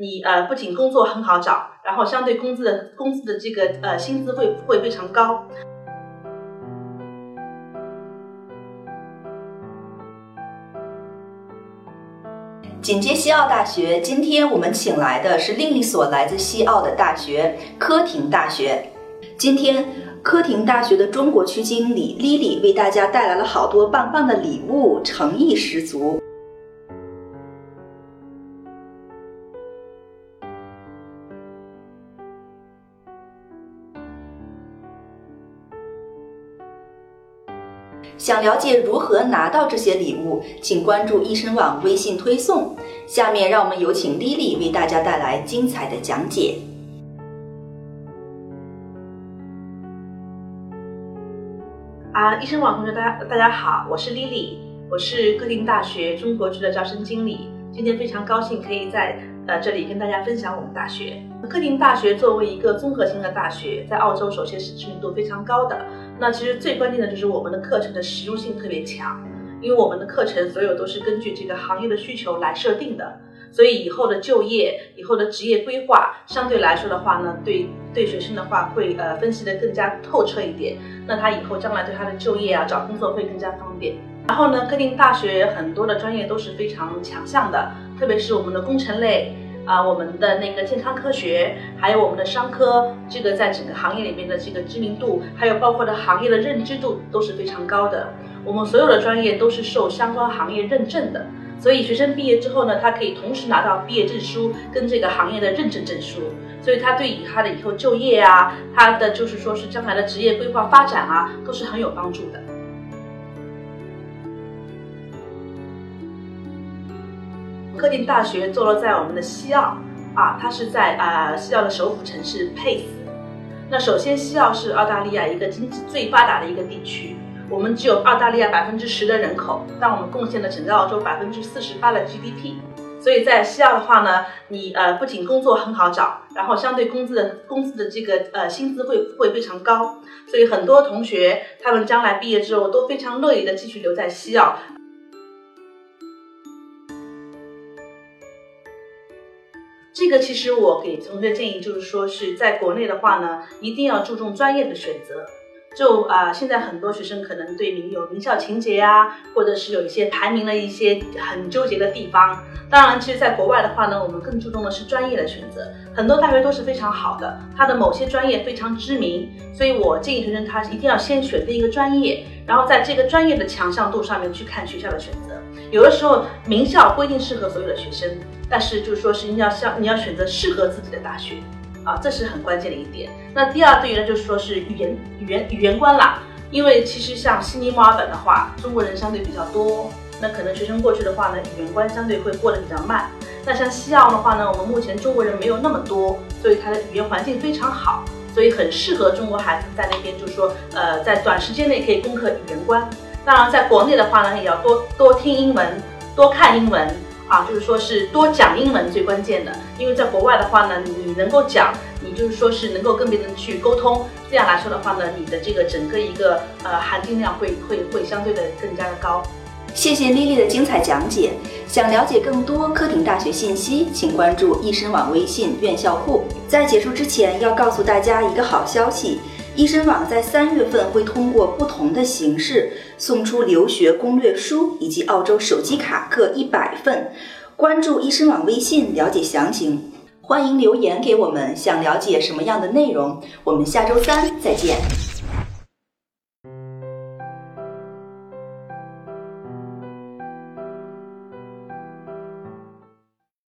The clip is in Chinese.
你呃不仅工作很好找，然后相对工资的工资的这个呃薪资会会非常高。紧接西澳大学，今天我们请来的是另一所来自西澳的大学——科廷大学。今天，科廷大学的中国区经理 Lily 为大家带来了好多棒棒的礼物，诚意十足。想了解如何拿到这些礼物，请关注易生网微信推送。下面让我们有请 Lily 为大家带来精彩的讲解。啊，易生网同学，大家大家好，我是 Lily，我是科廷大学中国区的招生经理。今天非常高兴可以在呃这里跟大家分享我们大学。科廷大学作为一个综合性的大学，在澳洲首先是知名度非常高的。那其实最关键的就是我们的课程的实用性特别强，因为我们的课程所有都是根据这个行业的需求来设定的，所以以后的就业、以后的职业规划相对来说的话呢，对对学生的话会呃分析的更加透彻一点。那他以后将来对他的就业啊找工作会更加方便。然后呢，科定大学很多的专业都是非常强项的，特别是我们的工程类。啊，我们的那个健康科学，还有我们的商科，这个在整个行业里面的这个知名度，还有包括的行业的认知度都是非常高的。我们所有的专业都是受相关行业认证的，所以学生毕业之后呢，他可以同时拿到毕业证书跟这个行业的认证证书，所以他对以他的以后就业啊，他的就是说是将来的职业规划发展啊，都是很有帮助的。科定大学坐落在我们的西澳，啊，它是在啊西澳的首府城市佩斯。那首先，西澳是澳大利亚一个经济最发达的一个地区，我们只有澳大利亚百分之十的人口，但我们贡献了整个澳洲百分之四十八的 GDP。所以在西澳的话呢，你呃不仅工作很好找，然后相对工资的工资的这个呃薪资会会非常高，所以很多同学他们将来毕业之后都非常乐意的继续留在西澳。这个其实我给同学建议就是说，是在国内的话呢，一定要注重专业的选择。就啊，现在很多学生可能对名有名校情节呀，或者是有一些排名的一些很纠结的地方。当然，其实在国外的话呢，我们更注重的是专业的选择。很多大学都是非常好的，它的某些专业非常知名，所以我建议学生他一定要先选定一个专业，然后在这个专业的强项度上面去看学校的选择。有的时候名校不一定适合所有的学生。但是就是说是你要像你要选择适合自己的大学，啊，这是很关键的一点。那第二对于呢，就是说是语言语言语言观啦，因为其实像悉尼、墨尔本的话，中国人相对比较多，那可能学生过去的话呢，语言观相对会过得比较慢。那像西澳的话呢，我们目前中国人没有那么多，所以它的语言环境非常好，所以很适合中国孩子在那边，就是说呃，在短时间内可以攻克语言关。当然，在国内的话呢，也要多多听英文，多看英文。啊，就是说是多讲英文最关键的，因为在国外的话呢，你能够讲，你就是说是能够跟别人去沟通，这样来说的话呢，你的这个整个一个呃含金量会会会相对的更加的高。谢谢丽丽的精彩讲解。想了解更多科廷大学信息，请关注易申网微信院校库。在结束之前，要告诉大家一个好消息。易申网在三月份会通过不同的形式送出留学攻略书以及澳洲手机卡各一百份。关注易申网微信了解详情，欢迎留言给我们，想了解什么样的内容？我们下周三再见。